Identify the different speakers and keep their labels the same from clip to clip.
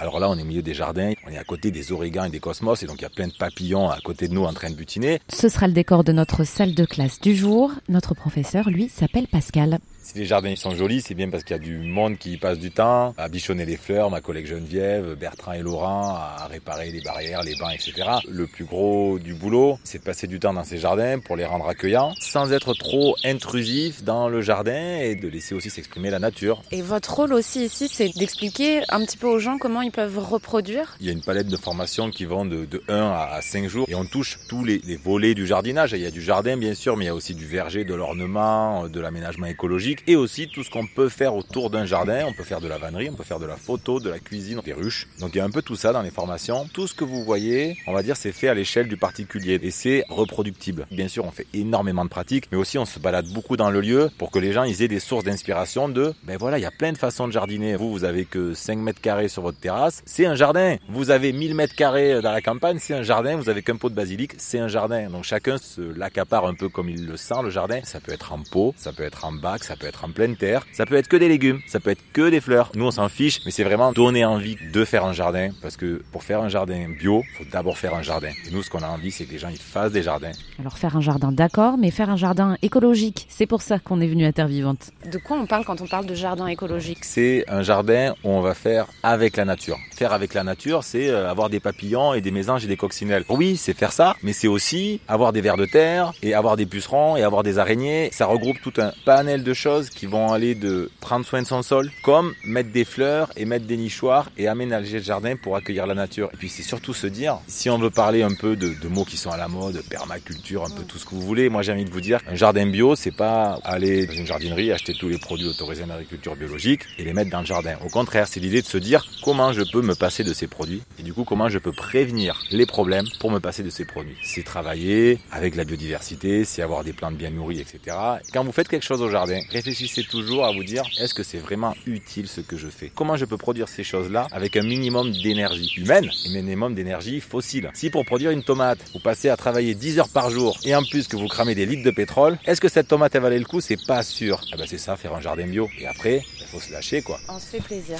Speaker 1: Alors là, on est au milieu des jardins, on est à côté des origans et des cosmos, et donc il y a plein de papillons à côté de nous en train de butiner.
Speaker 2: Ce sera le décor de notre salle de classe du jour. Notre professeur, lui, s'appelle Pascal.
Speaker 1: Si les jardins sont jolis, c'est bien parce qu'il y a du monde qui y passe du temps à bichonner les fleurs, ma collègue Geneviève, Bertrand et Laurent à réparer les barrières, les bancs, etc. Le plus gros du boulot, c'est de passer du temps dans ces jardins pour les rendre accueillants, sans être trop intrusif dans le jardin et de laisser aussi s'exprimer la nature.
Speaker 3: Et votre rôle aussi ici, c'est d'expliquer un petit peu aux gens comment ils peuvent reproduire
Speaker 1: Il y a une palette de formations qui vont de, de 1 à 5 jours et on touche tous les, les volets du jardinage. Il y a du jardin bien sûr, mais il y a aussi du verger, de l'ornement, de l'aménagement écologique et aussi tout ce qu'on peut faire autour d'un jardin. On peut faire de la vannerie, on peut faire de la photo, de la cuisine, des ruches. Donc il y a un peu tout ça dans les formations. Tout ce que vous voyez, on va dire, c'est fait à l'échelle du particulier et c'est reproductible. Bien sûr, on fait énormément de pratiques, mais aussi on se balade beaucoup dans le lieu pour que les gens ils aient des sources d'inspiration de, ben voilà, il y a plein de façons de jardiner. Vous, vous avez que 5 mètres carrés sur votre terrasse, c'est un jardin. Vous avez 1000 mètres carrés dans la campagne, c'est un jardin. Vous avez qu'un pot de basilic, c'est un jardin. Donc chacun se l'accapare un peu comme il le sent, le jardin. Ça peut être en pot, ça peut être en bac, ça peut en pleine terre, ça peut être que des légumes, ça peut être que des fleurs. Nous, on s'en fiche, mais c'est vraiment donner envie de faire un jardin parce que pour faire un jardin bio, faut d'abord faire un jardin. Et nous, ce qu'on a envie, c'est que les gens ils fassent des jardins.
Speaker 2: Alors faire un jardin, d'accord, mais faire un jardin écologique, c'est pour ça qu'on est venu à Terre Vivante.
Speaker 3: De quoi on parle quand on parle de jardin écologique?
Speaker 1: C'est un jardin où on va faire avec la nature. Faire avec la nature, c'est euh, avoir des papillons et des mésanges et des coccinelles. Oui, c'est faire ça, mais c'est aussi avoir des vers de terre et avoir des pucerons et avoir des araignées. Ça regroupe tout un panel de choses qui vont aller de prendre soin de son sol, comme mettre des fleurs et mettre des nichoirs et aménager le jardin pour accueillir la nature. Et puis c'est surtout se dire, si on veut parler un peu de, de mots qui sont à la mode, permaculture, un peu tout ce que vous voulez, moi j'ai envie de vous dire, un jardin bio, c'est pas aller dans une jardinerie, acheter tous les produits autorisés en agriculture biologique et les mettre dans le jardin. Au contraire, c'est l'idée de se dire comment je peux me passer de ces produits et du coup comment je peux prévenir les problèmes pour me passer de ces produits. C'est travailler avec la biodiversité, c'est avoir des plantes bien nourries, etc. Quand vous faites quelque chose au jardin, réfléchissez toujours à vous dire est-ce que c'est vraiment utile ce que je fais? Comment je peux produire ces choses-là avec un minimum d'énergie humaine et un minimum d'énergie fossile? Si pour produire une tomate, vous passez à travailler 10 heures par jour et en plus que vous cramez des litres de pétrole, est-ce que cette tomate elle valait le coup? C'est pas sûr. Ah ben c'est ça, faire un jardin bio. Et après, il faut se lâcher quoi.
Speaker 3: On se fait plaisir.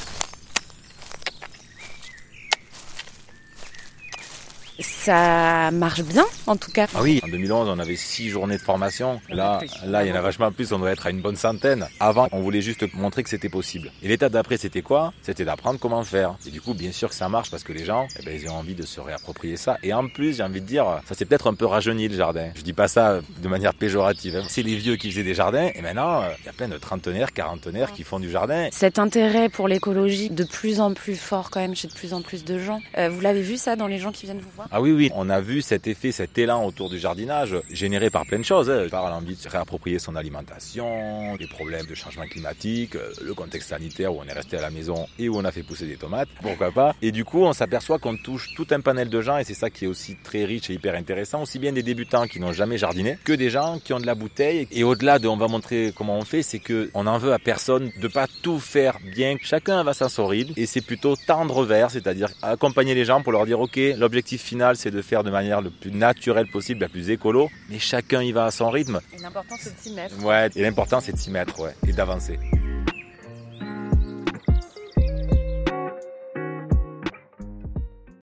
Speaker 3: Ça marche bien, en tout cas.
Speaker 1: Ah oui, en 2011, on avait six journées de formation. Là, là, il y en a vachement plus, on doit être à une bonne centaine. Avant, on voulait juste montrer que c'était possible. Et l'étape d'après, c'était quoi? C'était d'apprendre comment faire. Et du coup, bien sûr que ça marche parce que les gens, eh ben, ils ont envie de se réapproprier ça. Et en plus, j'ai envie de dire, ça s'est peut-être un peu rajeuni le jardin. Je dis pas ça de manière péjorative. hein. C'est les vieux qui faisaient des jardins. Et maintenant, il y a plein de trentenaires, quarantenaires qui font du jardin.
Speaker 3: Cet intérêt pour l'écologie de plus en plus fort quand même chez de plus en plus de gens. Euh, vous l'avez vu ça dans les gens qui viennent vous voir?
Speaker 1: Ah oui, oui, on a vu cet effet, cet élan autour du jardinage généré par plein de choses. hein. Par l'envie de se réapproprier son alimentation, les problèmes de changement climatique, euh, le contexte sanitaire où on est resté à la maison et où on a fait pousser des tomates, pourquoi pas. Et du coup, on s'aperçoit qu'on touche tout un panel de gens et c'est ça qui est aussi très riche et hyper intéressant, aussi bien des débutants qui n'ont jamais jardiné que des gens qui ont de la bouteille. Et au-delà de on va montrer comment on fait, c'est que on en veut à personne de pas tout faire bien. Chacun va son rythme et c'est plutôt tendre vers, c'est-à-dire accompagner les gens pour leur dire ok, l'objectif final c'est de faire de manière le plus naturelle possible, la plus écolo, mais chacun y va à son rythme.
Speaker 3: Et l'important c'est de s'y mettre.
Speaker 1: Ouais, et l'important c'est de s'y mettre, ouais, et d'avancer.